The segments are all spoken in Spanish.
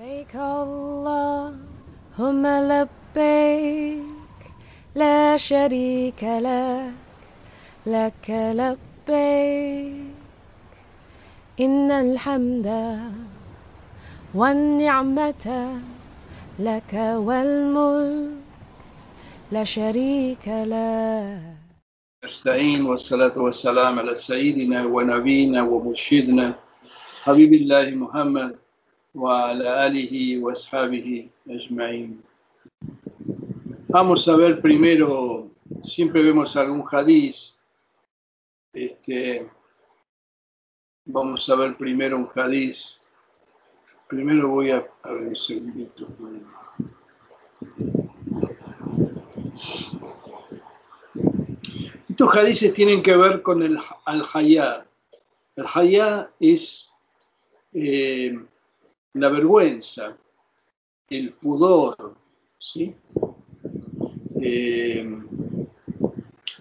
لبيك اللهم لبيك لا شريك لك لك لبيك. إن الحمد والنعمة لك والملك لا شريك لك. نستعين والصلاة والسلام على سيدنا ونبينا ومرشدنا حبيب الله محمد وعلى آله وأصحابه أجمعين Vamos a ver primero, siempre vemos algún hadiz. Este, vamos a ver primero un hadiz. Primero voy a, a ver un segundito. Estos hadices tienen que ver con el al-hayá. El hayá es eh, la vergüenza, el pudor, ¿sí? Eh,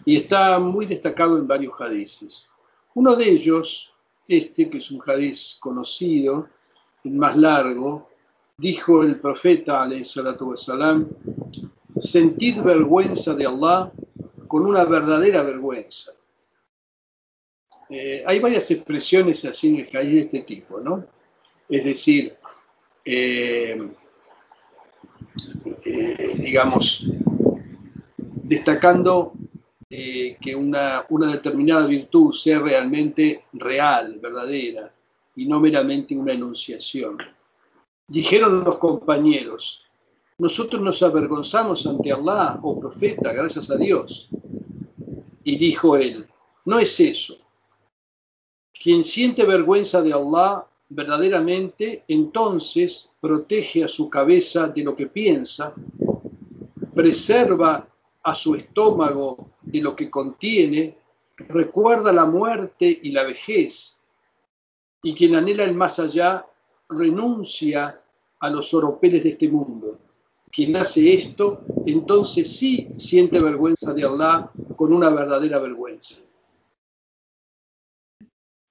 y está muy destacado en varios hadices. Uno de ellos, este que es un hadiz conocido, el más largo, dijo el profeta, wasalam, sentid vergüenza de Allah con una verdadera vergüenza. Eh, hay varias expresiones así en el hadiz de este tipo, ¿no? Es decir, eh, eh, digamos, destacando eh, que una, una, determinada virtud sea realmente real, verdadera, y no meramente una enunciación. Dijeron los compañeros, nosotros nos avergonzamos ante Allah, oh profeta, gracias a Dios. Y dijo él, no es eso. Quien siente vergüenza de Allah verdaderamente, entonces protege a su cabeza de lo que piensa, preserva a su estómago de lo que contiene, recuerda la muerte y la vejez, y quien anhela el más allá renuncia a los oropeles de este mundo. Quien hace esto, entonces sí siente vergüenza de Allah con una verdadera vergüenza.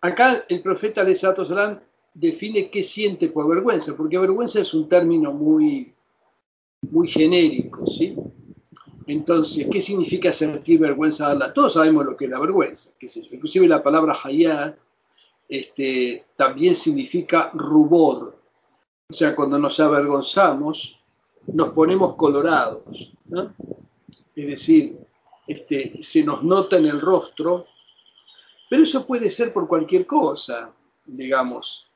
Acá el profeta Salam define qué siente por vergüenza, porque vergüenza es un término muy, muy genérico, ¿sí? Entonces, ¿qué significa sentir vergüenza? Todos sabemos lo que es la vergüenza, qué inclusive la palabra hayá este, también significa rubor, o sea, cuando nos avergonzamos, nos ponemos colorados, es decir, este, se nos nota en el rostro, pero eso puede ser por cualquier cosa, digamos,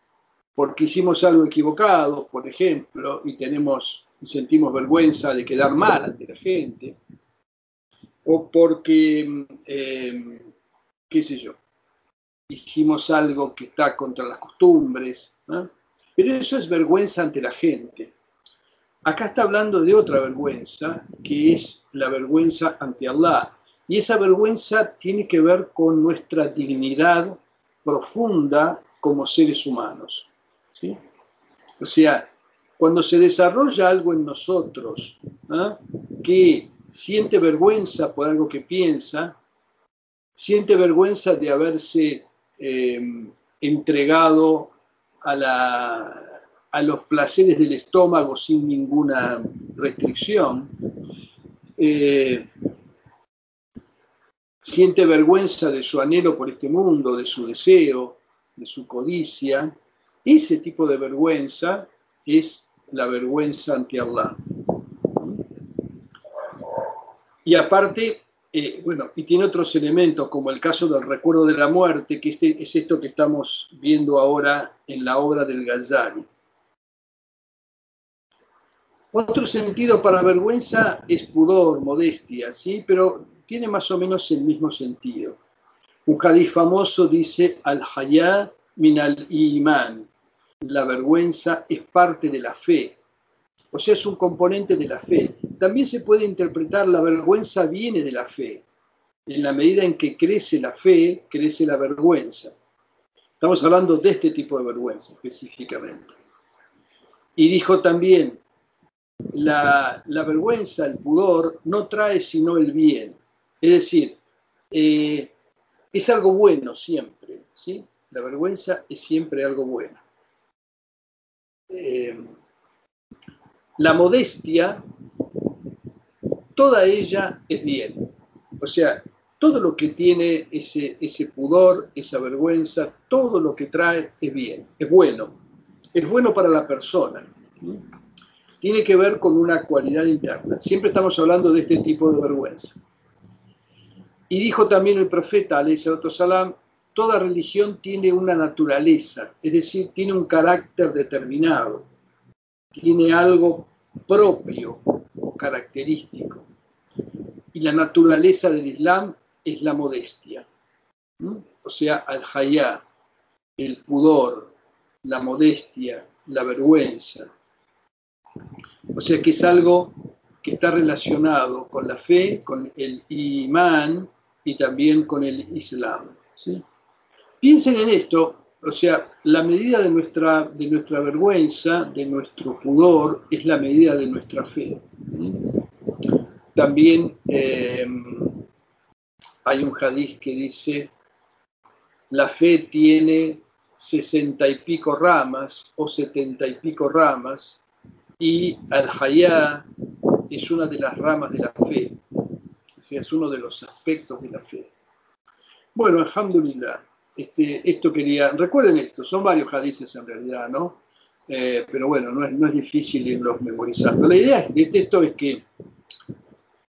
porque hicimos algo equivocado, por ejemplo, y tenemos sentimos vergüenza de quedar mal ante la gente, o porque, eh, qué sé yo, hicimos algo que está contra las costumbres, pero eso es vergüenza ante la gente. Acá está hablando de otra vergüenza, que es la vergüenza ante Allah. Y esa vergüenza tiene que ver con nuestra dignidad profunda como seres humanos. O sea, cuando se desarrolla algo en nosotros ¿ah? que siente vergüenza por algo que piensa, siente vergüenza de haberse em, entregado a, a, los placeres del estómago sin ninguna restricción, eh, siente vergüenza de su anhelo por este mundo, de su deseo, de su codicia, ese tipo de vergüenza es la vergüenza ante Allah. Y aparte, eh, bueno, y tiene otros elementos, como el caso del recuerdo de la muerte, que este, es esto que estamos viendo ahora en la obra del Ghazali. Otro sentido para vergüenza es pudor, modestia, ¿sí? Pero tiene más o menos el mismo sentido. Un hadith famoso dice, al-hayá min al-iman, la vergüenza es parte de la fe, o sea, es un componente de la fe. También se puede interpretar la vergüenza viene de la fe. En la medida en que crece la fe, crece la vergüenza. Estamos hablando de este tipo de vergüenza específicamente. Y dijo también, la, vergüenza, el pudor, no trae sino el bien. Es decir, eh, es algo bueno siempre. ¿sí? La vergüenza es siempre algo bueno. Eh, la modestia, toda ella es bien. O sea, todo lo que tiene ese, ese pudor, esa vergüenza, todo lo que trae es bien, es bueno. Es bueno para la persona. Tiene que ver con una cualidad interna. Siempre estamos hablando de este tipo de vergüenza. Y dijo también el profeta, salam, toda religión tiene una naturaleza, es decir, tiene un carácter determinado, tiene algo propio o característico. Y la naturaleza del Islam es la modestia, o sea, al-hayá, el pudor, la modestia, la vergüenza. O sea que es algo que está relacionado con la fe, con el imán y también con el islam. ¿sí? Piensen en esto, o sea, la medida de nuestra, de nuestra vergüenza, de nuestro pudor, es la medida de nuestra fe. También eh, hay un hadiz que dice, la fe tiene sesenta y pico ramas o setenta y pico ramas y al-hayá es una de las ramas de la fe, o sea, es uno de los aspectos de la fe. Bueno, alhamdulillah. Este, esto quería, recuerden esto, son varios hadices en realidad, ¿no? Eh, pero bueno, no es, no es difícil irlos memorizando. La idea de esto es que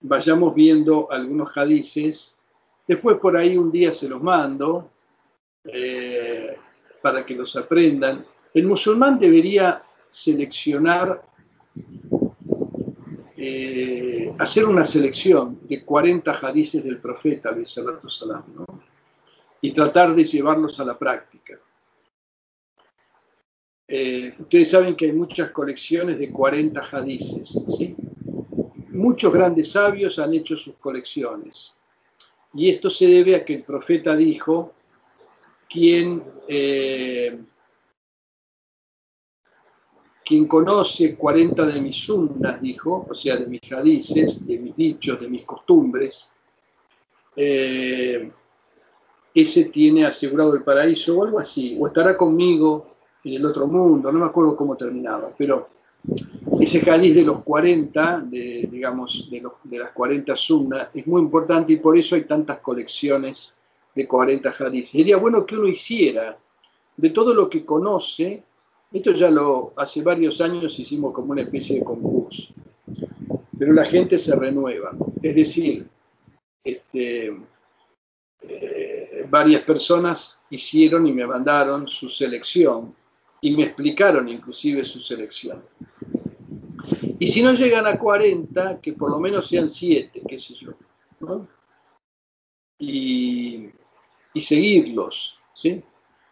vayamos viendo algunos hadices, después por ahí un día se los mando eh, para que los aprendan. El musulmán debería seleccionar, eh, hacer una selección de 40 hadices del profeta, salam, ¿no? Y tratar de llevarlos a la práctica. Eh, ustedes saben que hay muchas colecciones de 40 hadices. ¿sí? Muchos grandes sabios han hecho sus colecciones. Y esto se debe a que el profeta dijo, quien, eh, quien conoce 40 de mis sunnas, dijo, o sea, de mis hadices, de mis dichos, de mis costumbres, eh, ese tiene asegurado el paraíso o algo así, o estará conmigo en el otro mundo, no me acuerdo cómo terminaba, pero ese cáliz de los 40, de, digamos, de, de las 40 sunnas, es muy importante y por eso hay tantas colecciones de 40 hadices. Sería bueno que uno hiciera de todo lo que conoce, esto ya lo hace varios años hicimos como una especie de concurso, pero la gente se renueva, es decir, este, varias personas hicieron y me mandaron su selección y me explicaron inclusive su selección. Y si no llegan a 40, que por lo menos sean 7, qué sé yo. Y, seguirlos. ¿sí?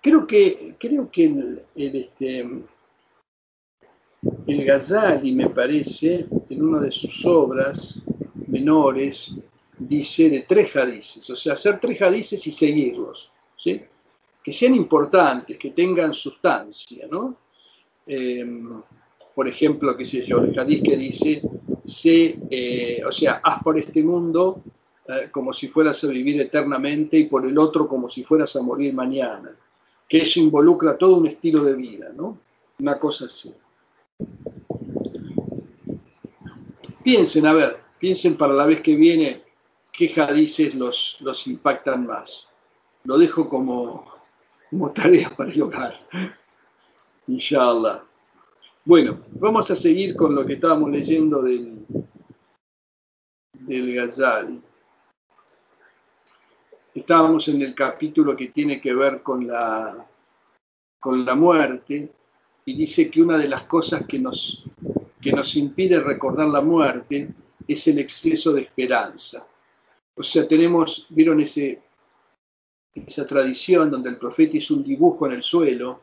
Creo que, creo que el, el, este, el Ghazali, me parece, en una de sus obras menores, dice de tres hadices, o sea, hacer tres hadices y seguirlos, ¿sí? que sean importantes, que tengan sustancia, ¿no? Em, por ejemplo, qué sé yo, el hadiz que dice, eh, o sea, haz por este mundo eh, como si fueras a vivir eternamente y por el otro como si fueras a morir mañana, que eso involucra todo un estilo de vida, ¿no? Una cosa así. Piensen, a ver, piensen para la vez que viene qué hadices los, los impactan más. Lo dejo como, como tarea para el hogar. Inshallah. Bueno, vamos a seguir con lo que estábamos leyendo del, del Ghazali. Estábamos en el capítulo que tiene que ver con la, con la muerte y dice que una de las cosas que nos, que nos impide recordar la muerte es el exceso de esperanza. O sea, tenemos, vieron esa tradición donde el profeta hizo un dibujo en el suelo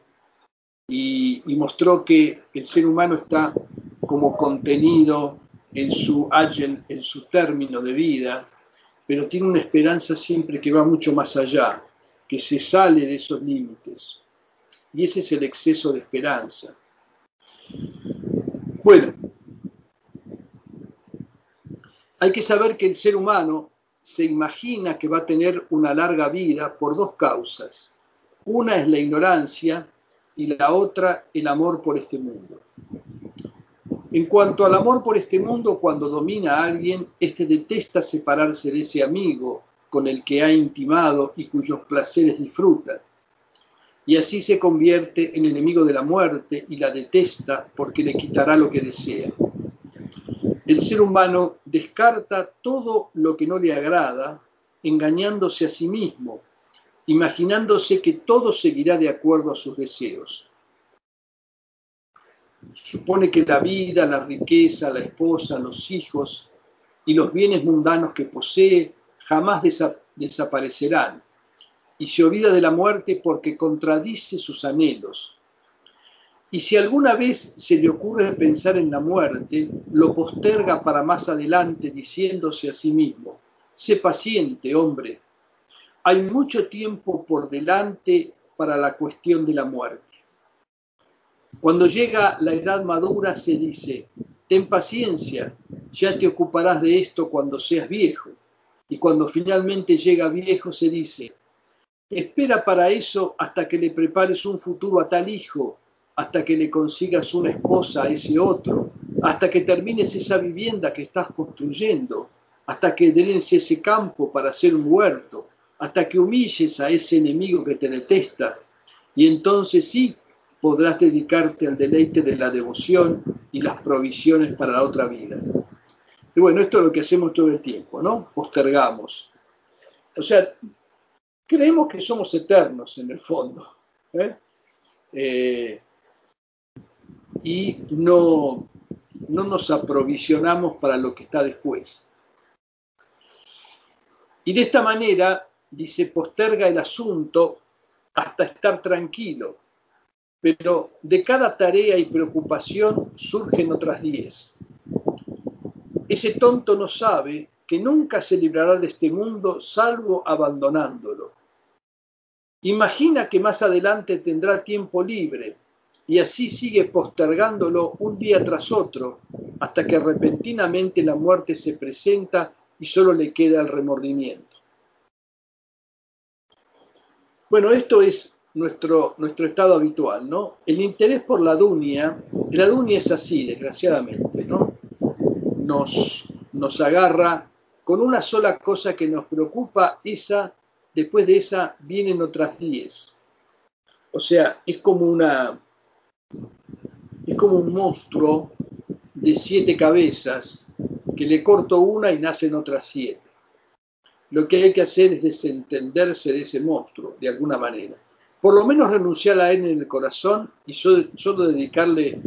y, mostró que el ser humano está como contenido en su en su término de vida, pero tiene una esperanza siempre que va mucho más allá, que se sale de esos límites. Y ese es el exceso de esperanza. Bueno, hay que saber que el ser humano se imagina que va a tener una larga vida por dos causas. Una es la ignorancia y la otra el amor por este mundo. En cuanto al amor por este mundo, cuando domina a alguien, éste detesta separarse de ese amigo con el que ha intimado y cuyos placeres disfruta. Y así se convierte en enemigo de la muerte y la detesta porque le quitará lo que desea. El ser humano descarta todo lo que no le agrada, engañándose a sí mismo, imaginándose que todo seguirá de acuerdo a sus deseos supone que la vida, la riqueza, la esposa, los hijos y los bienes mundanos que posee jamás desaparecerán y se olvida de la muerte porque contradice sus anhelos. Y si alguna vez se le ocurre pensar en la muerte, lo posterga para más adelante diciéndose a sí mismo, sé paciente, hombre, hay mucho tiempo por delante para la cuestión de la muerte. Cuando llega la edad madura se dice, ten paciencia, ya te ocuparás de esto cuando seas viejo. Y cuando finalmente llega viejo se dice, espera para eso hasta que le prepares un futuro a tal hijo, hasta que le consigas una esposa a ese otro, hasta que termines esa vivienda que estás construyendo, hasta que drenes ese campo para hacer un huerto, hasta que humilles a ese enemigo que te detesta. Y entonces sí, podrás dedicarte al deleite de la devoción y las provisiones para la otra vida. Y bueno, esto es lo que hacemos todo el tiempo, ¿no? Postergamos. O sea, creemos que somos eternos en el fondo. ¿eh? Eh, y no, no nos aprovisionamos para lo que está después. Y de esta manera, dice, posterga el asunto hasta estar tranquilo pero de cada tarea y preocupación surgen otras diez. Ese tonto no sabe que nunca se librará de este mundo salvo abandonándolo. Imagina que más adelante tendrá tiempo libre y así sigue postergándolo un día tras otro hasta que repentinamente la muerte se presenta y solo le queda el remordimiento. Bueno, esto es nuestro, nuestro estado habitual, ¿no? El interés por la dunia, la dunia es así, desgraciadamente, ¿no? Nos, nos agarra con una sola cosa que nos preocupa, esa, después de esa vienen otras diez. O sea, es como una, es como un monstruo de siete cabezas que le corto una y nacen otras siete. Lo que hay que hacer es desentenderse de ese monstruo, de alguna manera por lo menos renunciar a él en el corazón y solo, dedicarle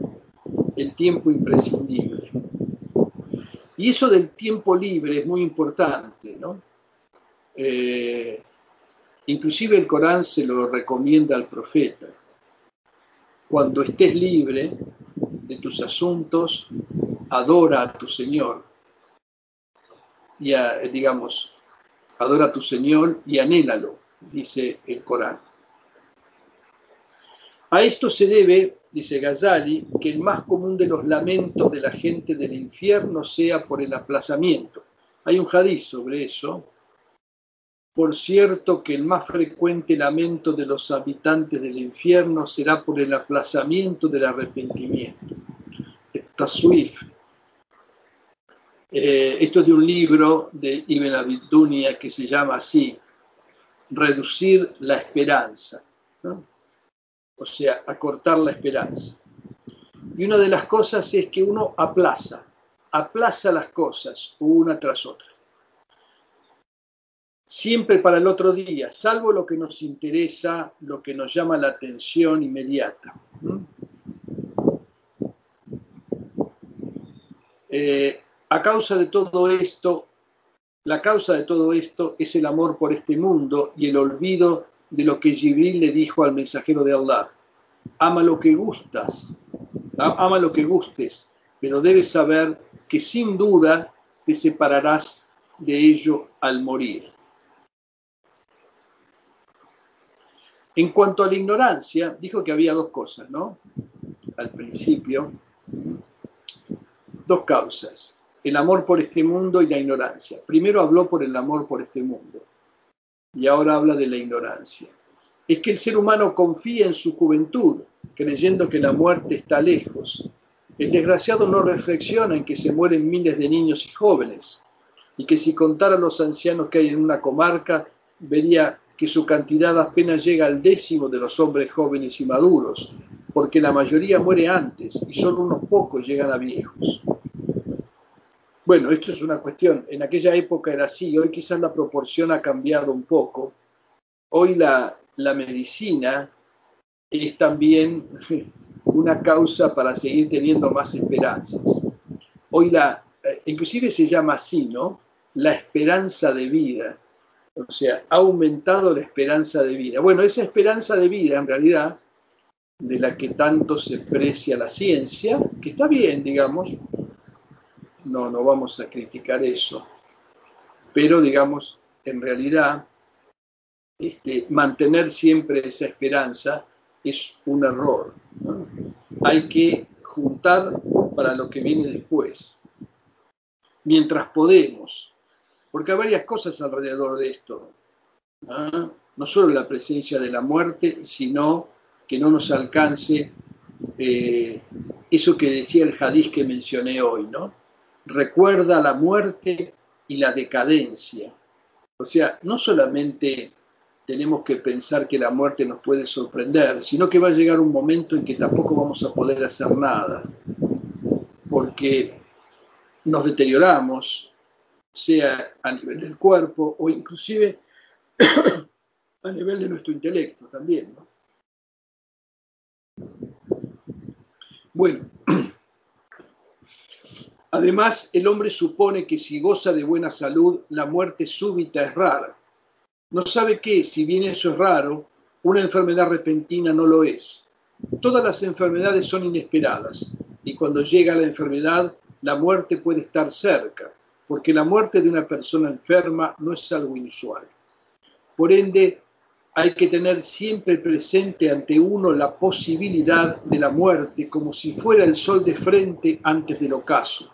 el tiempo imprescindible. Y eso del tiempo libre es muy importante, ¿no? Eh, inclusive el Corán se lo recomienda al profeta. Cuando estés libre de tus asuntos, adora a tu Señor. Y digamos, adora a tu Señor y anhélalo, dice el Corán. A esto se debe, dice Ghazali, que el más común de los lamentos de la gente del infierno sea por el aplazamiento. Hay un hadiz sobre eso. Por cierto que el más frecuente lamento de los habitantes del infierno será por el aplazamiento del arrepentimiento. Taswif. Eh, esto es de un libro de Ibn Abidunia que se llama así, Reducir la esperanza. o sea, acortar la esperanza. Y una de las cosas es que uno aplaza, aplaza las cosas una tras otra. Siempre para el otro día, salvo lo que nos interesa, lo que nos llama la atención inmediata. Eh, a causa de todo esto, la causa de todo esto es el amor por este mundo y el olvido de lo que Jibril le dijo al mensajero de Allah. Ama lo que gustas, ama lo que gustes, pero debes saber que sin duda te separarás de ello al morir. En cuanto a la ignorancia, dijo que había dos cosas, ¿no? Al principio, dos causas, el amor por este mundo y la ignorancia. Primero habló por el amor por este mundo y ahora habla de la ignorancia. Es que el ser humano confía en su juventud, creyendo que la muerte está lejos, El desgraciado no reflexiona en que se mueren miles de niños y jóvenes, y que si contara los ancianos que hay en una comarca, vería que su cantidad apenas llega al décimo de los hombres jóvenes y maduros, porque la mayoría muere antes y solo unos pocos llegan a viejos. Bueno, esto es una cuestión, en aquella época era así, hoy quizás la proporción ha cambiado un poco. Hoy la, la medicina es también una causa para seguir teniendo más esperanzas. Hoy la, eh, inclusive se llama así, ¿no? La esperanza de vida. O sea, ha aumentado la esperanza de vida. Bueno, esa esperanza de vida, en realidad, de la que tanto se precia la ciencia, que está bien, digamos, no, no vamos a criticar eso. Pero, digamos, en realidad, este, mantener siempre esa esperanza es un error. Hay que juntar para lo que viene después, mientras podemos, porque hay varias cosas alrededor de esto. No solo la presencia de la muerte, sino que no nos alcance eh, eso que decía el hadiz que mencioné hoy, ¿no? recuerda la muerte y la decadencia. O sea, no solamente tenemos que pensar que la muerte nos puede sorprender, sino que va a llegar un momento en que tampoco vamos a poder hacer nada, porque nos deterioramos, sea a nivel del cuerpo o inclusive a nivel de nuestro intelecto también. Bueno, Además, el hombre supone que si goza de buena salud, la muerte súbita es rara. No sabe que, si bien eso es raro, una enfermedad repentina no lo es. Todas las enfermedades son inesperadas y cuando llega la enfermedad, la muerte puede estar cerca, porque la muerte de una persona enferma no es algo inusual. Por ende, hay que tener siempre presente ante uno la posibilidad de la muerte como si fuera el sol de frente antes del ocaso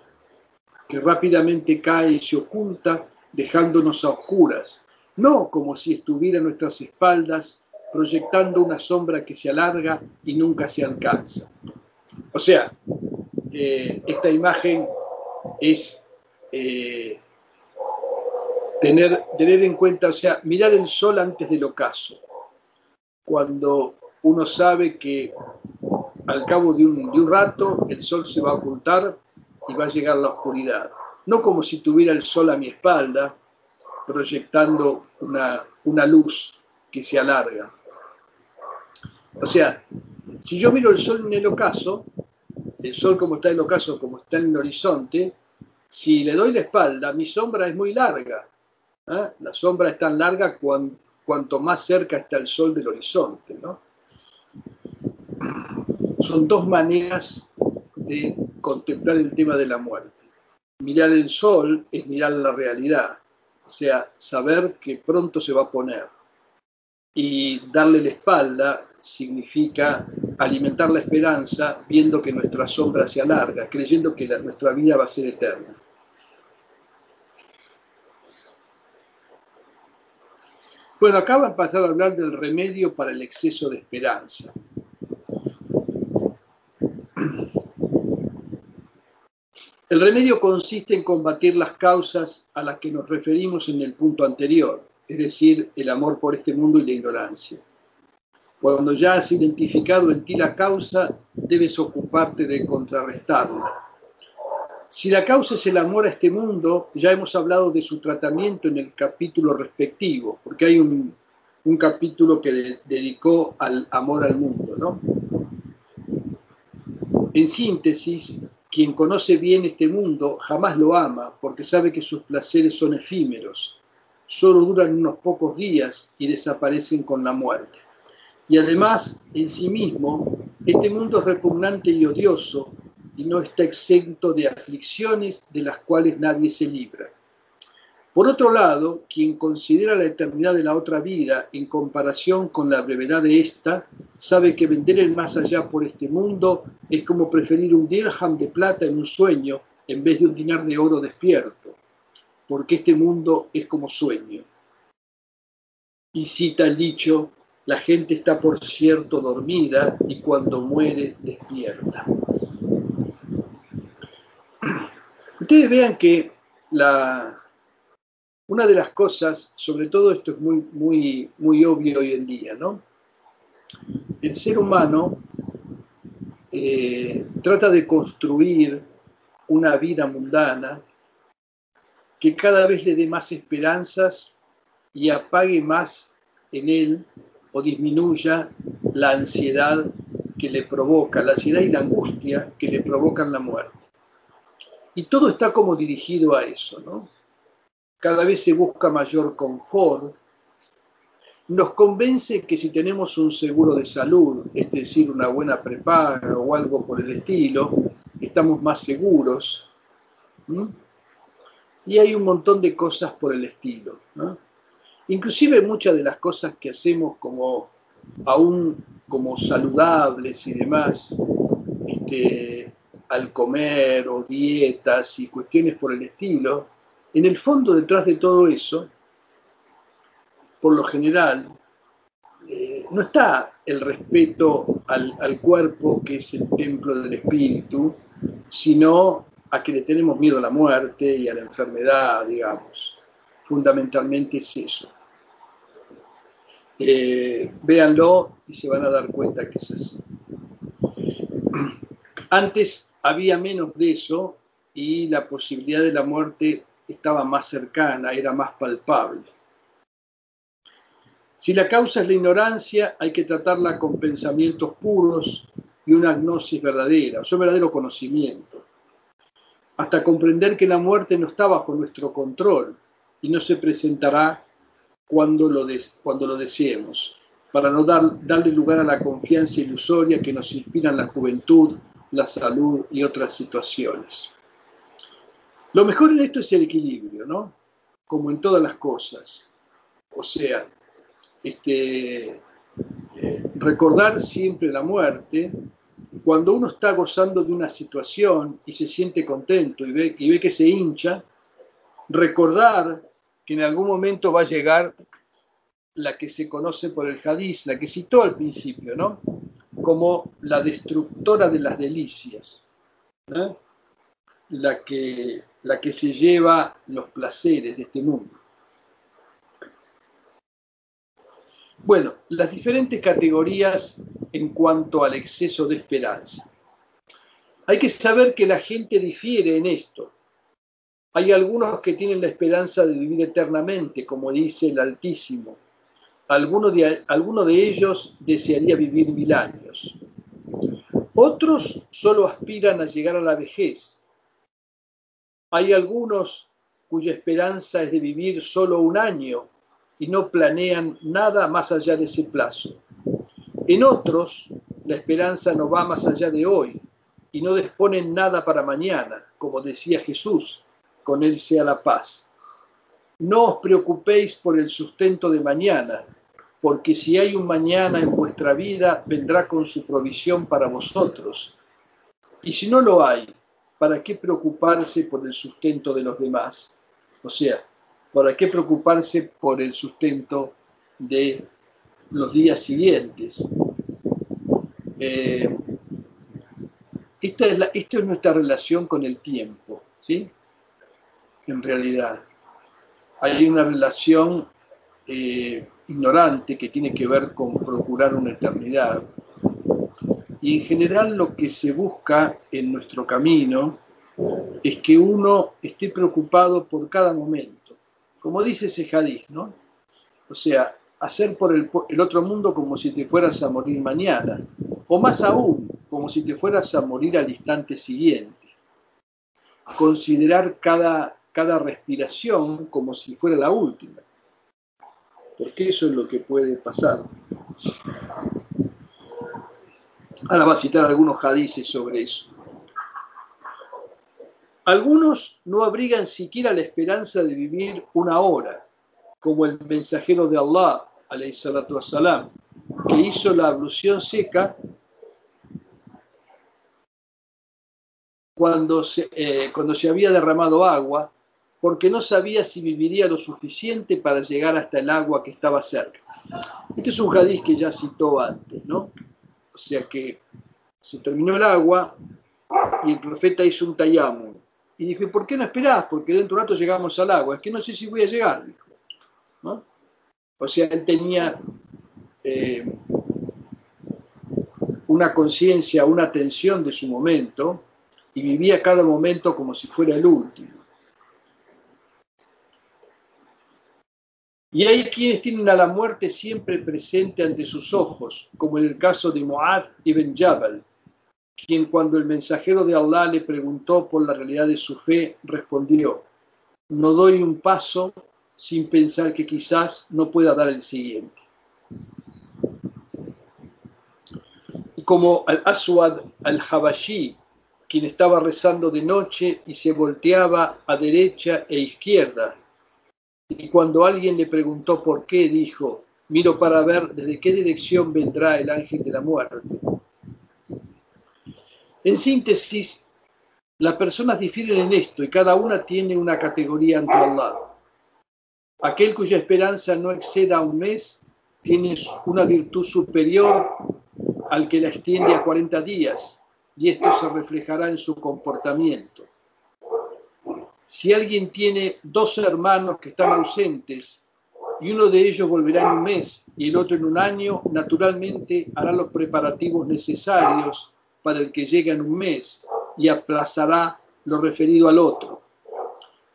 que rápidamente cae y se oculta, dejándonos a oscuras, no como si estuviera a nuestras espaldas, proyectando una sombra que se alarga y nunca se alcanza. O sea, eh, esta imagen es eh, tener, tener en cuenta, o sea, mirar el sol antes del ocaso. Cuando uno sabe que al cabo de un, rato el sol se va a ocultar y va a llegar la oscuridad. No como si tuviera el sol a mi espalda, proyectando una, una luz que se alarga. O sea, si yo miro el sol en el ocaso, el sol como está en el ocaso, como está en el horizonte, si le doy la espalda, mi sombra es muy larga. ¿eh? La sombra es tan larga cuanto más cerca está el sol del horizonte. ¿no? Son dos maneras de contemplar el tema de la muerte. Mirar el sol es mirar la realidad, o sea, saber que pronto se va a poner. Y darle la espalda significa alimentar la esperanza viendo que nuestra sombra se alarga, creyendo que nuestra vida va a ser eterna. Bueno, acaba de pasar a hablar del remedio para el exceso de esperanza. El remedio consiste en combatir las causas a las que nos referimos en el punto anterior, es decir, el amor por este mundo y la ignorancia. Cuando ya has identificado en ti la causa, debes ocuparte de contrarrestarla. Si la causa es el amor a este mundo, ya hemos hablado de su tratamiento en el capítulo respectivo, porque hay un, capítulo que dedicó al amor al mundo, ¿no? En síntesis, quien conoce bien este mundo jamás lo ama porque sabe que sus placeres son efímeros, solo duran unos pocos días y desaparecen con la muerte. Y además, en sí mismo, este mundo es repugnante y odioso y no está exento de aflicciones de las cuales nadie se libra. Por otro lado, quien considera la eternidad de la otra vida en comparación con la brevedad de esta, sabe que vender el más allá por este mundo es como preferir un dirham de plata en un sueño en vez de un dinar de oro despierto, porque este mundo es como sueño. Y cita el dicho, la gente está por cierto dormida y cuando muere despierta. Ustedes vean que una de las cosas, sobre todo esto es muy, muy, muy obvio hoy en día, ¿no? El ser humano eh, trata de construir una vida mundana que cada vez le dé más esperanzas y apague más en él o disminuya la ansiedad que le provoca, la ansiedad y la angustia que le provocan la muerte. Y todo está como dirigido a eso, ¿no? Cada vez se busca mayor confort. Nos convence que si tenemos un seguro de salud, es decir, una buena prepaga o algo por el estilo, estamos más seguros. Y hay un montón de cosas por el estilo. Inclusive muchas de las cosas que hacemos como aún como saludables y demás, este, al comer o dietas y cuestiones por el estilo, en el fondo detrás de todo eso, por lo general, eh, no está el respeto al, al, cuerpo, que es el templo del espíritu, sino a que le tenemos miedo a la muerte y a la enfermedad, digamos. Fundamentalmente es eso. Eh, véanlo y se van a dar cuenta que es así. Antes había menos de eso y la posibilidad de la muerte estaba más cercana, era más palpable. Si la causa es la ignorancia, hay que tratarla con pensamientos puros y una gnosis verdadera, o sea, un verdadero conocimiento, hasta comprender que la muerte no está bajo nuestro control y no se presentará cuando lo, cuando lo deseemos, para no dar, darle lugar a la confianza ilusoria que nos inspira en la juventud, la salud y otras situaciones. Lo mejor en esto es el equilibrio, ¿no? Como en todas las cosas. O sea, este, eh, recordar siempre la muerte, cuando uno está gozando de una situación y se siente contento y ve, y ve que se hincha, recordar que en algún momento va a llegar la que se conoce por el hadiz, la que citó al principio, ¿no? Como la destructora de las delicias, la, que, la que se lleva los placeres de este mundo. Bueno, las diferentes categorías en cuanto al exceso de esperanza. Hay que saber que la gente difiere en esto. Hay algunos que tienen la esperanza de vivir eternamente, como dice el Altísimo. Alguno de, de ellos desearía vivir mil años. Otros solo aspiran a llegar a la vejez. Hay algunos cuya esperanza es de vivir solo un año y no planean nada más allá de ese plazo. En otros, la esperanza no va más allá de hoy y no disponen nada para mañana, como decía Jesús, con él sea la paz. No os preocupéis por el sustento de mañana, porque si hay un mañana en vuestra vida, vendrá con su provisión para vosotros. Y si no lo hay, ¿para qué preocuparse por el sustento de los demás? O sea, ¿para qué preocuparse por el sustento de los días siguientes? Eh, esta, es esta es nuestra relación con el tiempo, ¿sí? En realidad. Hay una relación eh, ignorante que tiene que ver con procurar una eternidad. Y en general lo que se busca en nuestro camino es que uno esté preocupado por cada momento. Como dice ese hadith, ¿no? O sea, hacer por el, el otro mundo como si te fueras a morir mañana. O más aún, como si te fueras a morir al instante siguiente. Considerar cada cada respiración como si fuera la última. Porque eso es lo que puede pasar. Ahora va a citar algunos hadices sobre eso. Algunos no abrigan siquiera la esperanza de vivir una hora, como el mensajero de Allah, salatu salam, que hizo la ablución seca cuando se, eh, cuando se había derramado agua porque no sabía si viviría lo suficiente para llegar hasta el agua que estaba cerca. Este es un hadiz que ya citó antes, ¿no? O sea que se terminó el agua y el profeta hizo un tayamu, Y dijo, ¿y por qué no esperás? Porque dentro de un rato llegamos al agua. Es que no sé si voy a llegar, dijo. O sea, él tenía eh, una conciencia, una atención de su momento y vivía cada momento como si fuera el último. Y hay quienes tienen a la muerte siempre presente ante sus ojos, como en el caso de Mu'adh ibn Jabal, quien cuando el mensajero de Allah le preguntó por la realidad de su fe, respondió, no doy un paso sin pensar que quizás no pueda dar el siguiente. Y como al-Aswad al-Habashi, quien estaba rezando de noche y se volteaba a derecha e izquierda, y cuando alguien le preguntó por qué, dijo, miro para ver desde qué dirección vendrá el ángel de la muerte. En síntesis, las personas difieren en esto y cada una tiene una categoría ante Allah. Aquel cuya esperanza no exceda a un mes tiene una virtud superior al que la extiende a 40 días y esto se reflejará en su comportamiento. Si alguien tiene dos hermanos que están ausentes y uno de ellos volverá en un mes y el otro en un año, naturalmente hará los preparativos necesarios para el que llegue en un mes y aplazará lo referido al otro.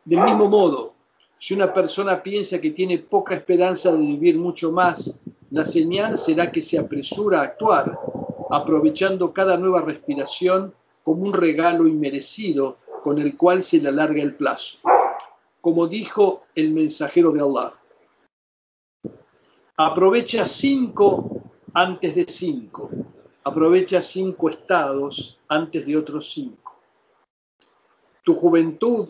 Del mismo modo, si una persona piensa que tiene poca esperanza de vivir mucho más, la señal será que se apresura a actuar, aprovechando cada nueva respiración como un regalo inmerecido con el cual se le alarga el plazo. Como dijo el mensajero de Allah, aprovecha cinco antes de cinco, aprovecha cinco estados antes de otros cinco. Tu juventud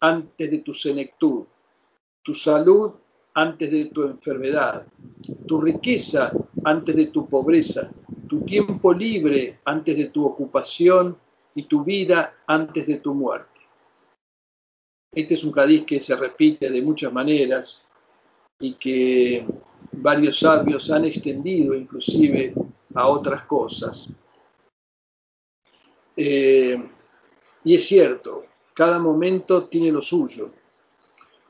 antes de tu senectud, tu salud antes de tu enfermedad, tu riqueza antes de tu pobreza, tu tiempo libre antes de tu ocupación y tu vida antes de tu muerte. Este es un hadiz que se repite de muchas maneras y que varios sabios han extendido inclusive a otras cosas. Eh, y es cierto, cada momento tiene lo suyo.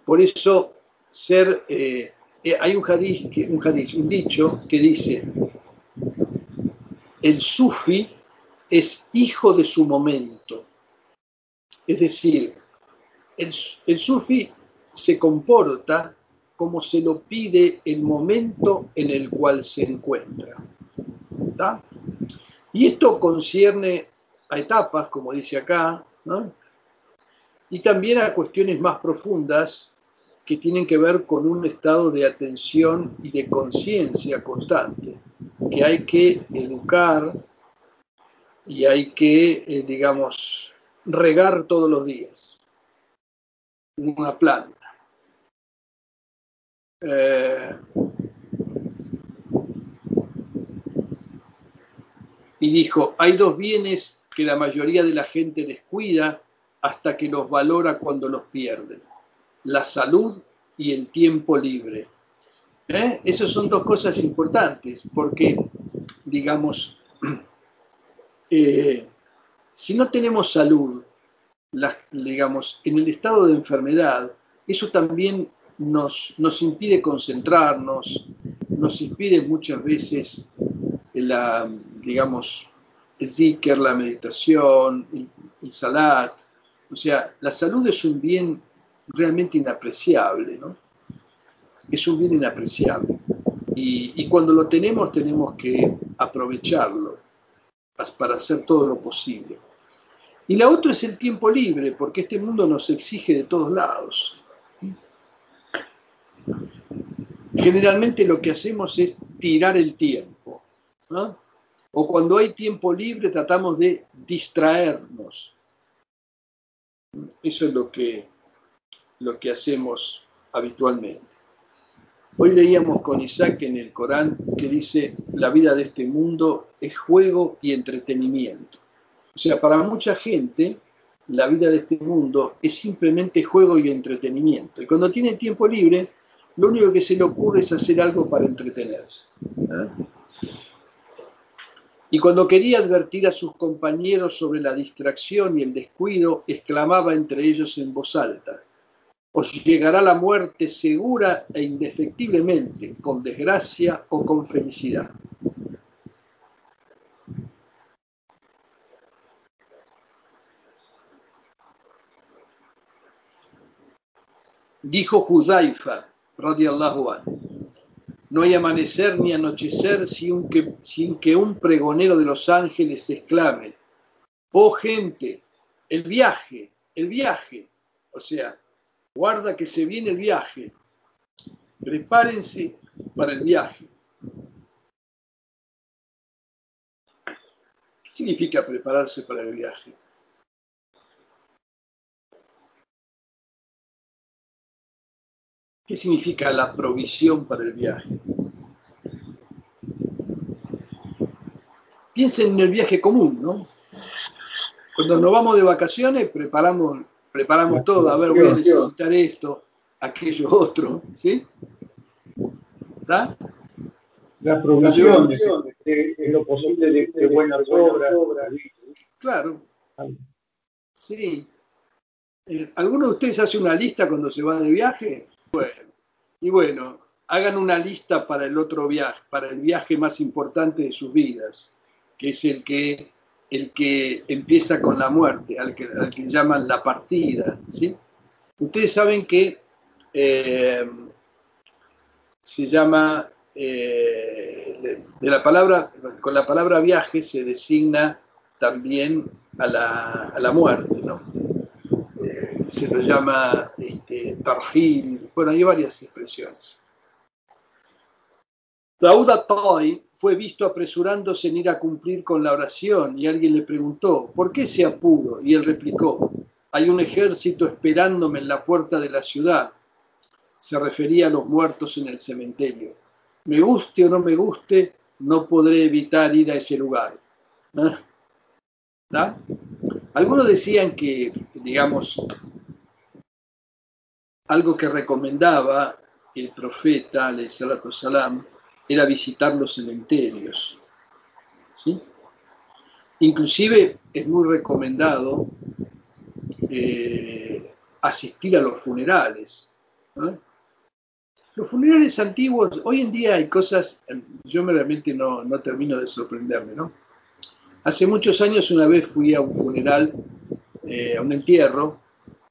Por eso ser, eh, eh, hay un hadith, un hadith, un dicho que dice, el sufi es hijo de su momento. Es decir, el, sufi se comporta como se lo pide el momento en el cual se encuentra. Y esto concierne a etapas, como dice acá, y también a cuestiones más profundas que tienen que ver con un estado de atención y de conciencia constante, que hay que educar y hay que, eh, digamos, regar todos los días una planta. Eh, y dijo, hay dos bienes que la mayoría de la gente descuida hasta que los valora cuando los pierden, la salud y el tiempo libre. ¿Eh? Esas son dos cosas importantes porque, digamos, eh, si no tenemos salud, digamos, en el estado de enfermedad, eso también nos, nos impide concentrarnos, nos impide muchas veces la, digamos, el zikr, la meditación, el, el, salat. O sea, la salud es un bien realmente inapreciable, ¿no? Es un bien inapreciable. Y, y cuando lo tenemos, tenemos que aprovecharlo para hacer todo lo posible. Y la otra es el tiempo libre, porque este mundo nos exige de todos lados. Generalmente lo que hacemos es tirar el tiempo. O cuando hay tiempo libre tratamos de distraernos. Eso es lo que, lo que hacemos habitualmente. Hoy leíamos con Isaac en el Corán que dice, la vida de este mundo es juego y entretenimiento. O sea, para mucha gente, la vida de este mundo es simplemente juego y entretenimiento. Y cuando tiene tiempo libre, lo único que se le ocurre es hacer algo para entretenerse. Y cuando quería advertir a sus compañeros sobre la distracción y el descuido, exclamaba entre ellos en voz alta, os llegará la muerte segura e indefectiblemente, con desgracia o con felicidad. Dijo Judaifa, radiallahu anhu, no hay amanecer ni anochecer sin que, sin que un pregonero de los ángeles exclame, oh gente, el viaje, el viaje. O sea, guarda que se viene el viaje, prepárense para el viaje. ¿Qué significa prepararse para el viaje? ¿Qué significa la provisión para el viaje? Piensen en el viaje común, ¿no? Cuando nos vamos de vacaciones, preparamos, preparamos todo. A ver, voy a necesitar esto, aquello otro, ¿sí? ¿Está? La provisión es lo posible de, de buenas obras. Claro. Sí. Eh, ¿Alguno de ustedes hace una lista cuando se va de viaje? Bueno, y bueno, hagan una lista para el otro viaje, para el viaje más importante de sus vidas, que es el que, el que empieza con la muerte, al que, al que llaman la partida. ¿sí? Ustedes saben que eh, se llama, eh, de, la palabra, con la palabra viaje se designa también a la, a la muerte, ¿no? se lo llama este, tarjil, bueno, hay varias expresiones. Dauda Toy fue visto apresurándose en ir a cumplir con la oración y alguien le preguntó, ¿por qué se apuro? Y él replicó, hay un ejército esperándome en la puerta de la ciudad. Se refería a los muertos en el cementerio. Me guste o no me guste, no podré evitar ir a ese lugar. ¿Ah? Algunos decían que, digamos, algo que recomendaba el profeta, salam, era visitar los cementerios. ¿sí? Inclusive es muy recomendado eh, asistir a los funerales. Los funerales antiguos, hoy en día hay cosas, yo realmente no, no termino de sorprenderme, ¿no? Hace muchos años una vez fui a un funeral, eh, a un entierro,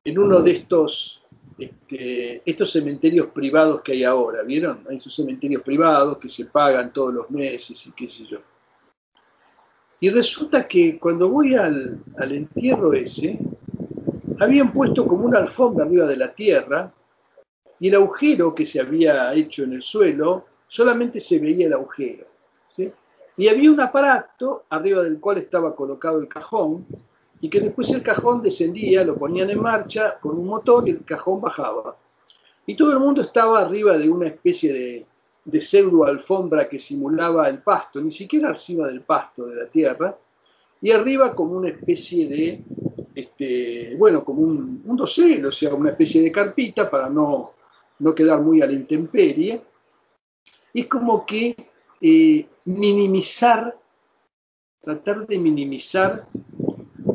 en uno de estos estos cementerios privados que hay ahora, ¿vieron? Hay esos cementerios privados que se pagan todos los meses y qué sé yo. Y resulta que cuando voy al, al entierro ese, habían puesto como una alfombra arriba de la tierra y el agujero que se había hecho en el suelo, solamente se veía el agujero. ¿sí? Y había un aparato arriba del cual estaba colocado el cajón y que después el cajón descendía, lo ponían en marcha con un motor y el cajón bajaba. Y todo el mundo estaba arriba de una especie de, pseudo alfombra que simulaba el pasto, ni siquiera encima del pasto de la tierra, y arriba como una especie de, este, bueno, como un, un dosel, o sea, una especie de carpita para no, no quedar muy a la intemperie. Es como que eh, minimizar, tratar de minimizar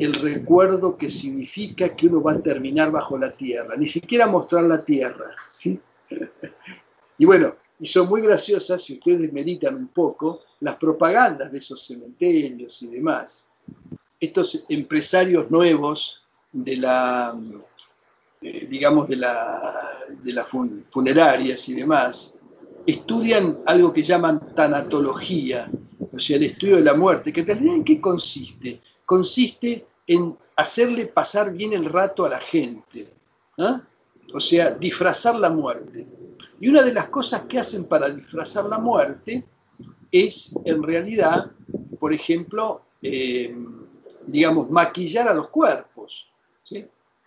el recuerdo que significa que uno va a terminar bajo la tierra, ni siquiera mostrar la tierra. ¿sí? Y bueno, y son muy graciosas, si ustedes meditan un poco, las propagandas de esos cementerios y demás. Estos empresarios nuevos de la, eh, digamos, de, la, de las funerarias y demás, estudian algo que llaman tanatología, o sea, el estudio de la muerte, que en realidad en qué consiste? Consiste en hacerle pasar bien el rato a la gente. ¿ah? O sea, disfrazar la muerte. Y una de las cosas que hacen para disfrazar la muerte es, en realidad, por ejemplo, eh, digamos, maquillar a los cuerpos,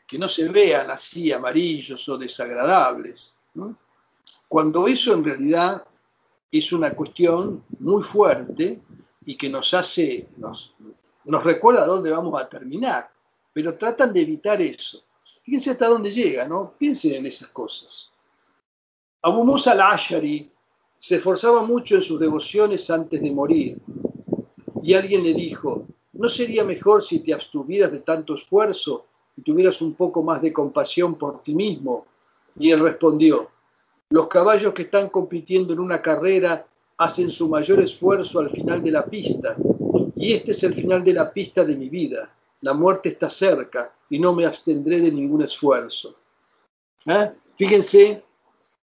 que no se vean así amarillos o desagradables. Cuando eso en realidad es una cuestión muy fuerte y que nos hace, nos, nos recuerda dónde vamos a terminar, pero tratan de evitar eso. Fíjense hasta dónde llega, ¿no? Piensen en esas cosas. Abu Musa al-Ashari se esforzaba mucho en sus devociones antes de morir y alguien le dijo, ¿no sería mejor si te abstuvieras de tanto esfuerzo y tuvieras un poco más de compasión por ti mismo? Y él respondió, los caballos que están compitiendo en una carrera hacen su mayor esfuerzo al final de la pista, y este es el final de la pista de mi vida. La muerte está cerca y no me abstendré de ningún esfuerzo. ¿Eh? Fíjense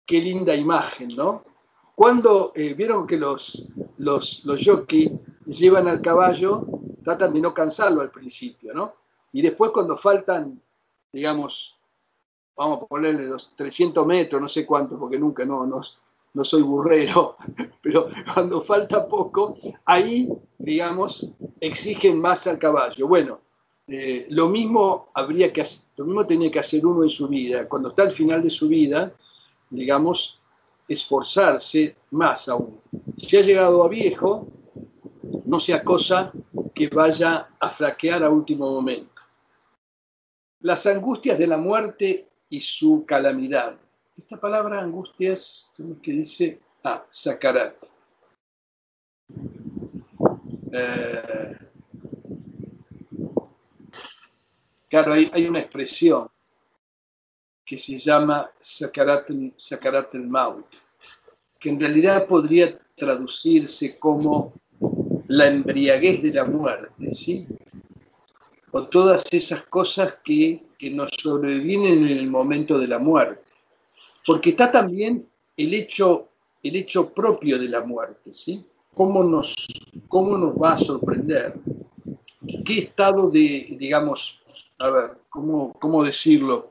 qué linda imagen, ¿no? Cuando eh, vieron que los, los, los llevan al caballo, tratan de no cansarlo al principio, ¿no? Y después cuando faltan, digamos, vamos a ponerle los 300 metros, no sé cuánto, porque nunca, no, no, no soy burrero, pero cuando falta poco, ahí, digamos, exigen más al caballo. Bueno, eh, lo mismo habría que lo mismo tenía que hacer uno en su vida. Cuando está al final de su vida, digamos, esforzarse más aún. Si ha llegado a viejo, no sea cosa que vaya a flaquear a último momento. Las angustias de la muerte y su calamidad. Esta palabra angustias, ¿cómo es que dice? Ah, sakarat. Eh, claro, hay, una expresión que se llama sakarat el maut, que en realidad podría traducirse como la embriaguez de la muerte, ¿sí? O todas esas cosas que, que nos sobrevienen en el momento de la muerte. Porque está también el hecho, el hecho propio de la muerte, ¿sí? ¿Cómo nos, ¿Cómo nos va a sorprender? ¿Qué estado de, digamos, a ver, ¿cómo, cómo decirlo?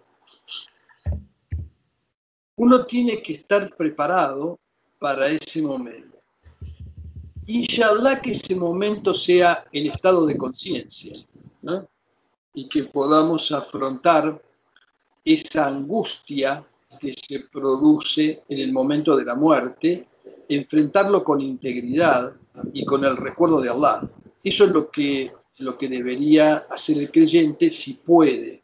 Uno tiene que estar preparado para ese momento. Inshallah que ese momento sea en estado de conciencia y que podamos afrontar esa angustia que se produce en el momento de la muerte, enfrentarlo con integridad y con el recuerdo de Allah. Eso es lo que, lo que debería hacer el creyente si puede.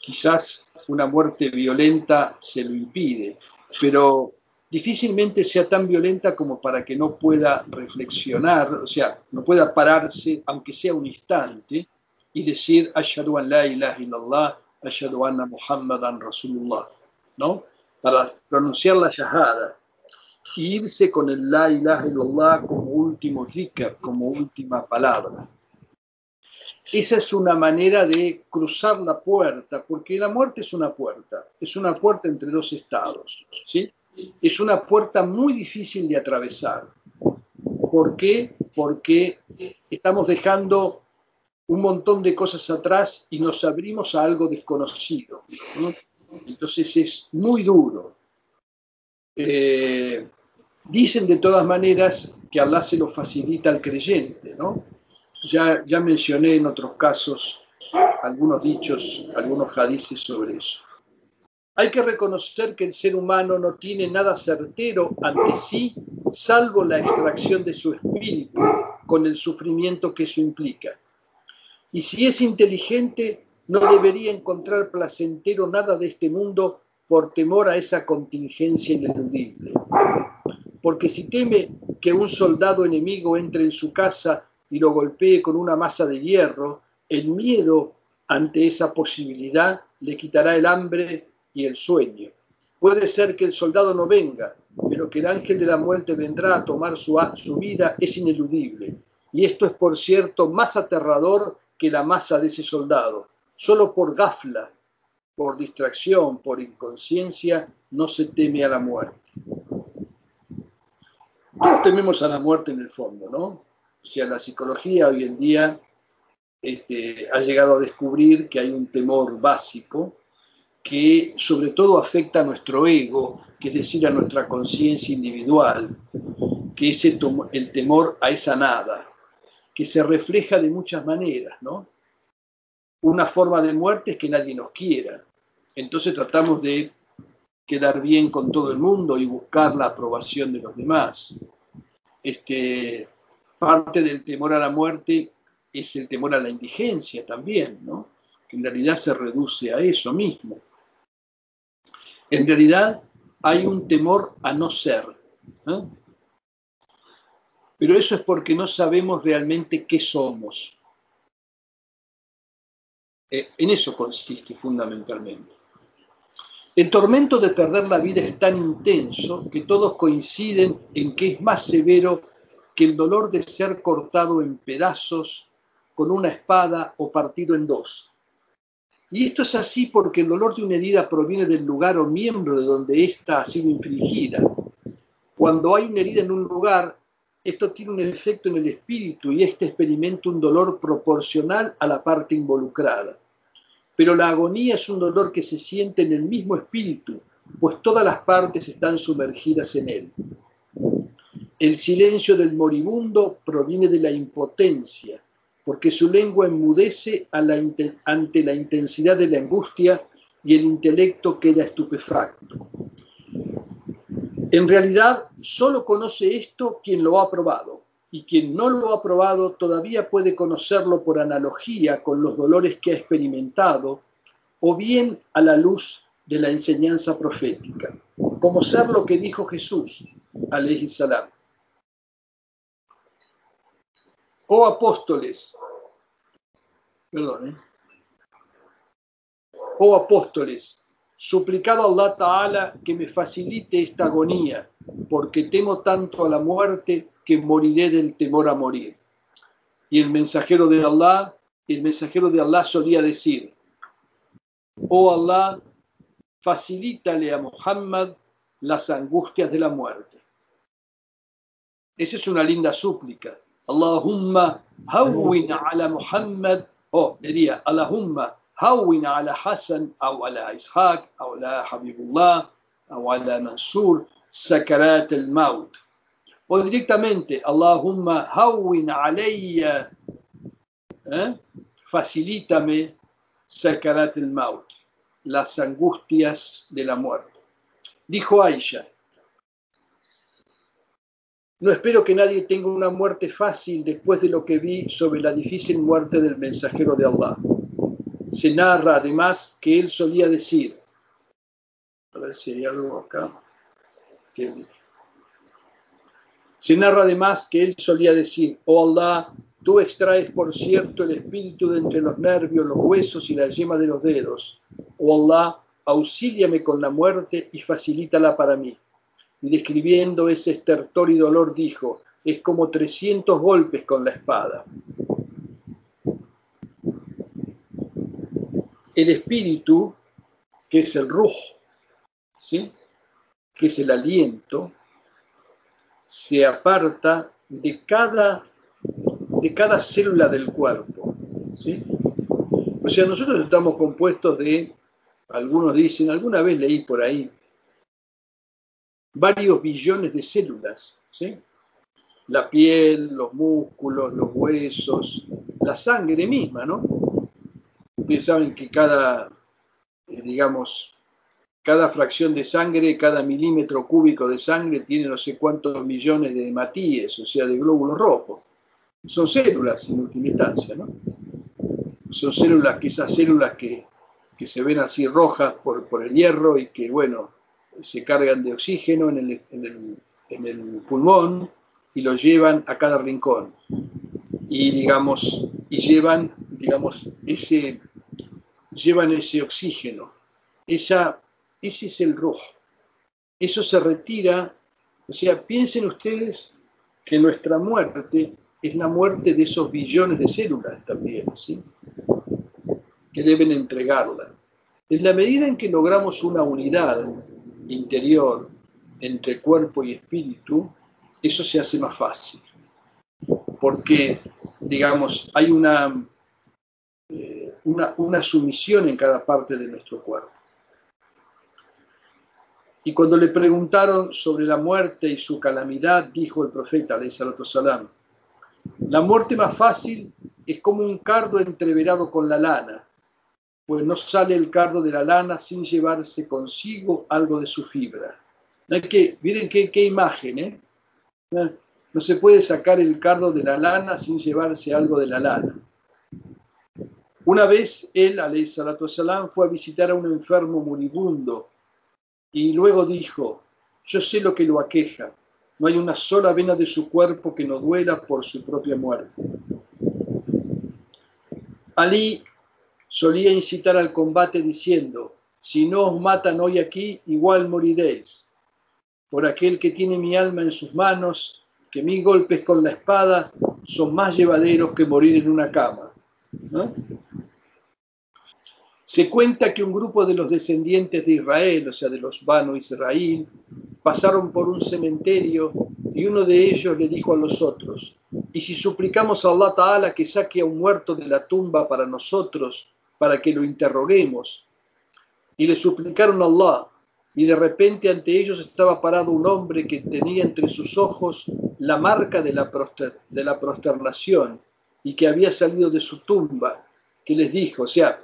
Quizás una muerte violenta se lo impide, pero difícilmente sea tan violenta como para que no pueda reflexionar, o sea, no pueda pararse, aunque sea un instante, y decir, Ashadu an la ilaha illallah, Ashadu anna Muhammadan Rasulullah, Para pronunciar la shahada, e irse con el la ilaha illallah como último zikr, como última palabra. Esa es una manera de cruzar la puerta, porque la muerte es una puerta, es una puerta entre dos estados, ¿sí? es una puerta muy difícil de atravesar. ¿Por qué? Porque estamos dejando un montón de cosas atrás y nos abrimos a algo desconocido. Entonces es muy duro. Eh, dicen de todas maneras que Allah se lo facilita al creyente. ¿no? Ya, ya mencioné en otros casos algunos dichos, algunos hadices sobre eso. Hay que reconocer que el ser humano no tiene nada certero ante sí, salvo la extracción de su espíritu, con el sufrimiento que eso implica. Y si es inteligente, no debería encontrar placentero nada de este mundo por temor a esa contingencia ineludible. Porque si teme que un soldado enemigo entre en su casa y lo golpee con una masa de hierro, el miedo ante esa posibilidad le quitará el hambre y el sueño. Puede ser que el soldado no venga, pero que el ángel de la muerte vendrá a tomar su, su vida es ineludible. Y esto es, por cierto, más aterrador que la masa de ese soldado. Solo por gafla, por distracción, por inconsciencia, no se teme a la muerte. Todos tememos a la muerte en el fondo, ¿no? O sea, la psicología hoy en día este, ha llegado a descubrir que hay un temor básico que sobre todo afecta a nuestro ego, que es decir, a nuestra conciencia individual, que es el, temor a esa nada, que se refleja de muchas maneras, ¿no? Una forma de muerte es que nadie nos quiera. Entonces tratamos de quedar bien con todo el mundo y buscar la aprobación de los demás. Este, parte del temor a la muerte es el temor a la indigencia también, ¿no? que en realidad se reduce a eso mismo. En realidad hay un temor a no ser. Pero eso es porque no sabemos realmente qué somos. Eh, en eso consiste fundamentalmente. El tormento de perder la vida es tan intenso que todos coinciden en que es más severo que el dolor de ser cortado en pedazos con una espada o partido en dos. Y esto es así porque el dolor de una herida proviene del lugar o miembro de donde ésta ha sido infligida. Cuando hay una herida en un lugar, esto tiene un efecto en el espíritu y éste experimenta un dolor proporcional a la parte involucrada. Pero la agonía es un dolor que se siente en el mismo espíritu, pues todas las partes están sumergidas en él. El silencio del moribundo proviene de la impotencia, porque su lengua enmudece ante la intensidad de la angustia y el intelecto queda estupefacto. En realidad, solo conoce esto quien lo ha probado, y quien no lo ha probado todavía puede conocerlo por analogía con los dolores que ha experimentado, o bien a la luz de la enseñanza profética, como ser lo que dijo Jesús, alayhi salam. Oh apóstoles, perdón, ¿eh? oh apóstoles, suplicado a Allah Ta'ala que me facilite esta agonía, porque temo tanto a la muerte que moriré del temor a morir. Y el mensajero de Allah, el mensajero de Allah solía decir, oh Allah, facilítale a Muhammad las angustias de la muerte. Esa es una linda súplica Allahumma hawwin ala Muhammad, oh, diría, Allahumma hawwin ala Hassan, o ala Ishaq, o ala Habibullah, o ala Mansur, sakarat al-maut. O directamente, Allahumma hawwin alayya, ¿eh? facilítame sakarat al-maut, las angustias de la muerte. Dijo Aisha, no espero que nadie tenga una muerte fácil después de lo que vi sobre la difícil muerte del mensajero de Allah. Se narra además que él solía decir, a ver si hay. Se narra además que él solía decir, oh Allah, tú extraes por cierto el espíritu de entre los nervios, los huesos y la yema de los dedos. Oh Allah, auxíliame con la muerte y facilítala para mí y describiendo ese estertor y dolor dijo, es como 300 golpes con la espada. El espíritu, que es el rujo, ¿sí? que es el aliento, se aparta de cada, de cada célula del cuerpo. ¿sí? O sea, nosotros estamos compuestos de, algunos dicen, alguna vez leí por ahí, varios billones de células, ¿sí? La piel, los músculos, los huesos, la sangre misma, ¿no? Ustedes saben que cada, eh, digamos, cada fracción de sangre, cada milímetro cúbico de sangre tiene no sé cuántos millones de hematíes, o sea, de glóbulos rojos. Son células en última instancia, ¿no? Son células, que esas células que, que se ven así rojas por, por el hierro y que, bueno, se cargan de oxígeno en el, pulmón y lo llevan a cada rincón. Y digamos, y llevan, digamos, ese, llevan ese oxígeno. Esa, ese es el rojo. Eso se retira. O sea, piensen ustedes que nuestra muerte es la muerte de esos billones de células también, ¿sí? que deben entregarla. En la medida en que logramos una unidad interior entre cuerpo y espíritu, eso se hace más fácil. Porque, digamos, hay una, una, sumisión en cada parte de nuestro cuerpo. Y cuando le preguntaron sobre la muerte y su calamidad, dijo el profeta, salam, la muerte más fácil es como un cardo entreverado con la lana pues no sale el cardo de la lana sin llevarse consigo algo de su fibra. miren qué, qué imagen, ¿eh? No se puede sacar el cardo de la lana sin llevarse algo de la lana. Una vez él, salam, fue a visitar a un enfermo moribundo y luego dijo, yo sé lo que lo aqueja, no hay una sola vena de su cuerpo que no duela por su propia muerte. Ali solía incitar al combate diciendo, si no os matan hoy aquí, igual moriréis. Por aquel que tiene mi alma en sus manos, que mis golpes con la espada son más llevaderos que morir en una cama. Se cuenta que un grupo de los descendientes de Israel, o sea, de los Bano Israel, pasaron por un cementerio y uno de ellos le dijo a los otros, ¿y si suplicamos a Allah Ta'ala que saque a un muerto de la tumba para nosotros, para que lo interroguemos? Y le suplicaron a Allah, y de repente ante ellos estaba parado un hombre que tenía entre sus ojos la marca de la, de la prosternación y que había salido de su tumba, que les dijo, o sea,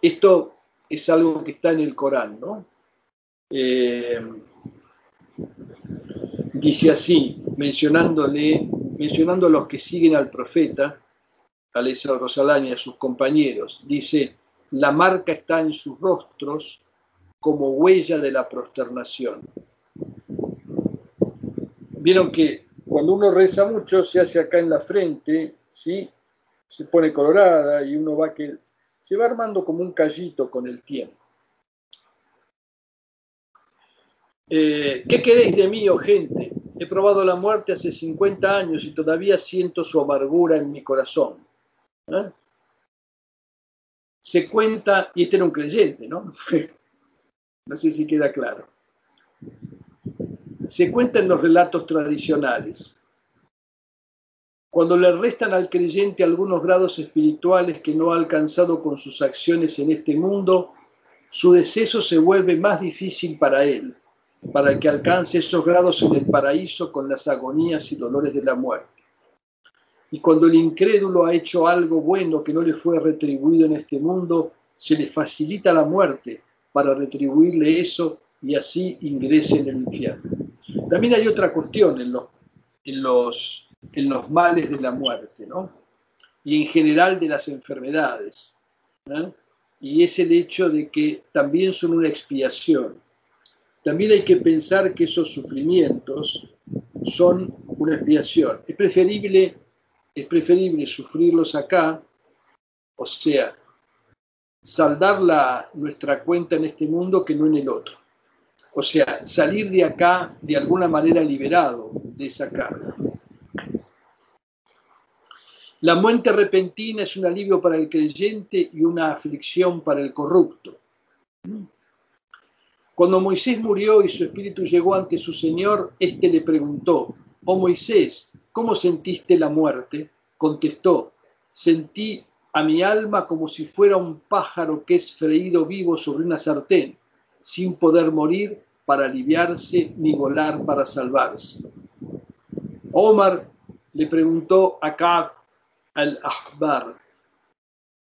esto es algo que está en el Corán, ¿no? Eh, dice así, mencionándole, mencionando a los que siguen al profeta, a Rosalán y a sus compañeros, dice, la marca está en sus rostros como huella de la prosternación. Vieron que cuando uno reza mucho se hace acá en la frente, ¿sí? se pone colorada y uno va que se va armando como un callito con el tiempo. Eh, ¿Qué queréis de mí, oh gente? He probado la muerte hace 50 años y todavía siento su amargura en mi corazón. Se cuenta, y este era un creyente, ¿no? no sé si queda claro. Se cuenta en los relatos tradicionales cuando le restan al creyente algunos grados espirituales que no ha alcanzado con sus acciones en este mundo, su deceso se vuelve más difícil para él, para que alcance esos grados en el paraíso con las agonías y dolores de la muerte. Y cuando el incrédulo ha hecho algo bueno que no le fue retribuido en este mundo, se le facilita la muerte para retribuirle eso y así ingrese en el infierno. También hay otra cuestión en los, en los en los males de la muerte, ¿no? Y en general de las enfermedades. Y es el hecho de que también son una expiación. También hay que pensar que esos sufrimientos son una expiación. Es preferible, es preferible sufrirlos acá, o sea, saldar la, nuestra cuenta en este mundo que no en el otro. O sea, salir de acá de alguna manera liberado de esa carga. La muerte repentina es un alivio para el creyente y una aflicción para el corrupto. Cuando Moisés murió y su espíritu llegó ante su Señor, éste le preguntó, Oh Moisés, ¿cómo sentiste la muerte? Contestó, sentí a mi alma como si fuera un pájaro que es freído vivo sobre una sartén, sin poder morir para aliviarse ni volar para salvarse. Omar le preguntó a al-Ahbar.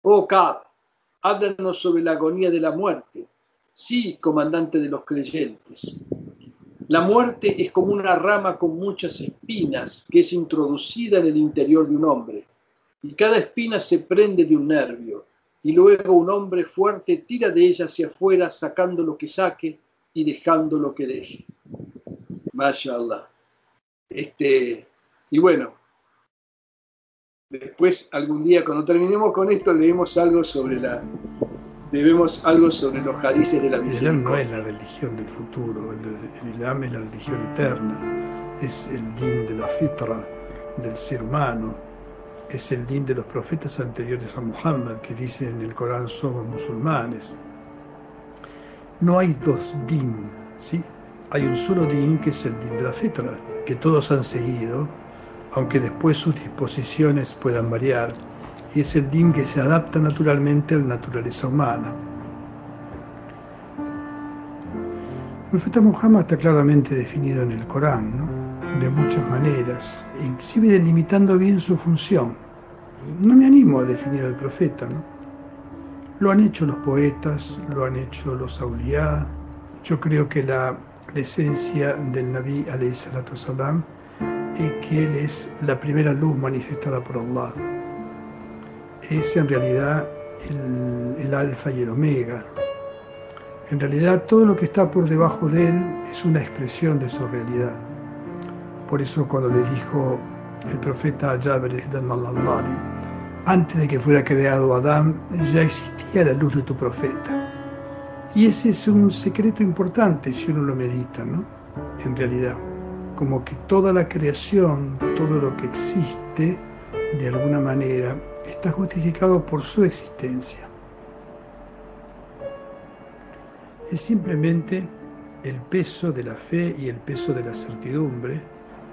Oh Kab, háblanos sobre la agonía de la muerte. Sí, comandante de los creyentes. La muerte es como una rama con muchas espinas que es introducida en el interior de un hombre. Y cada espina se prende de un nervio. Y luego un hombre fuerte tira de ella hacia afuera, sacando lo que saque y dejando lo que deje. Mashallah. Este, y bueno, Después, algún día, cuando terminemos con esto, leemos algo sobre la. Debemos algo sobre los hadices de la misericordia. El Islam no es la religión del futuro, el, Islam es la religión eterna, es el din de la fitra del ser humano, es el din de los profetas anteriores a Muhammad que dicen en el Corán somos musulmanes. No hay dos din, ¿sí? Hay un solo din que es el din de la fitra, que todos han seguido aunque después sus disposiciones puedan variar, y es el din que se adapta naturalmente a la naturaleza humana. El profeta Muhammad está claramente definido en el Corán, de muchas maneras, inclusive delimitando bien su función. No me animo a definir al profeta, ¿no? Lo han hecho los poetas, lo han hecho los auliá. Yo creo que la, la esencia del Nabi salam que Él es la primera luz manifestada por Allah. Es en realidad el, alfa y el omega. En realidad todo lo que está por debajo de Él es una expresión de su realidad. Por eso cuando le dijo el profeta Jabir al-Alladi, antes de que fuera creado Adán, ya existía la luz de tu profeta. Y ese es un secreto importante si uno lo medita, ¿no? En realidad, como que toda la creación, todo lo que existe, de alguna manera, está justificado por su existencia. Es simplemente el peso de la fe y el peso de la certidumbre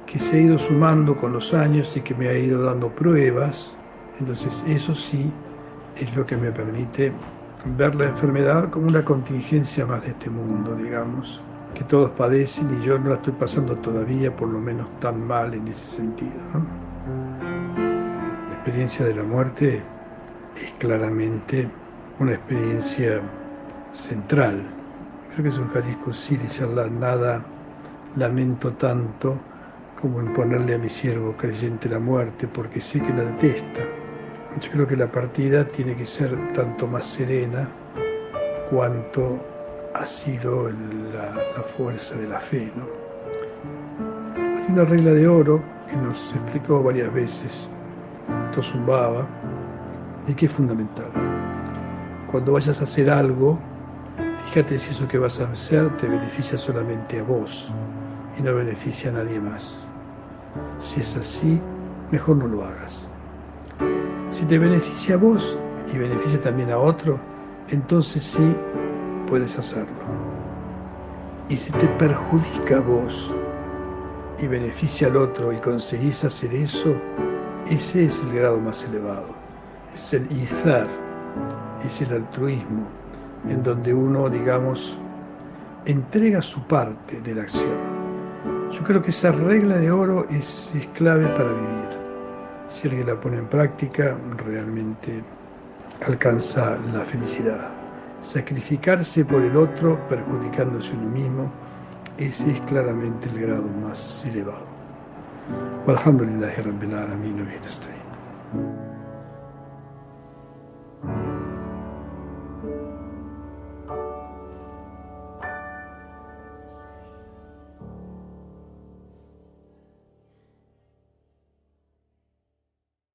que se ha ido sumando con los años y que me ha ido dando pruebas. Entonces eso sí es lo que me permite ver la enfermedad como una contingencia más de este mundo, digamos, que todos padecen y yo no la estoy pasando todavía por lo menos tan mal en ese sentido. La experiencia de la muerte es claramente una experiencia central Creo que es un y dice Allah, nada lamento tanto como en ponerle a mi siervo creyente la muerte, porque sé que la detesta. Yo creo que la partida tiene que ser tanto más serena cuanto ha sido la, fuerza de la fe. ¿no? Hay una regla de oro que nos explicó varias veces Tosumbaba y que es fundamental. Cuando vayas a hacer algo, Fíjate si eso que vas a hacer te beneficia solamente a vos y no beneficia a nadie más. Si es así, mejor no lo hagas. Si te beneficia a vos y beneficia también a otro, entonces sí puedes hacerlo. Y si te perjudica a vos y beneficia al otro y conseguís hacer eso, ese es el grado más elevado. Es el izar, es el altruismo en donde uno, digamos, entrega su parte de la acción. Yo creo que esa regla de oro es, es clave para vivir. Si alguien la pone en práctica, realmente alcanza la felicidad. Sacrificarse por el otro, perjudicándose uno mismo, ese es claramente el grado más elevado.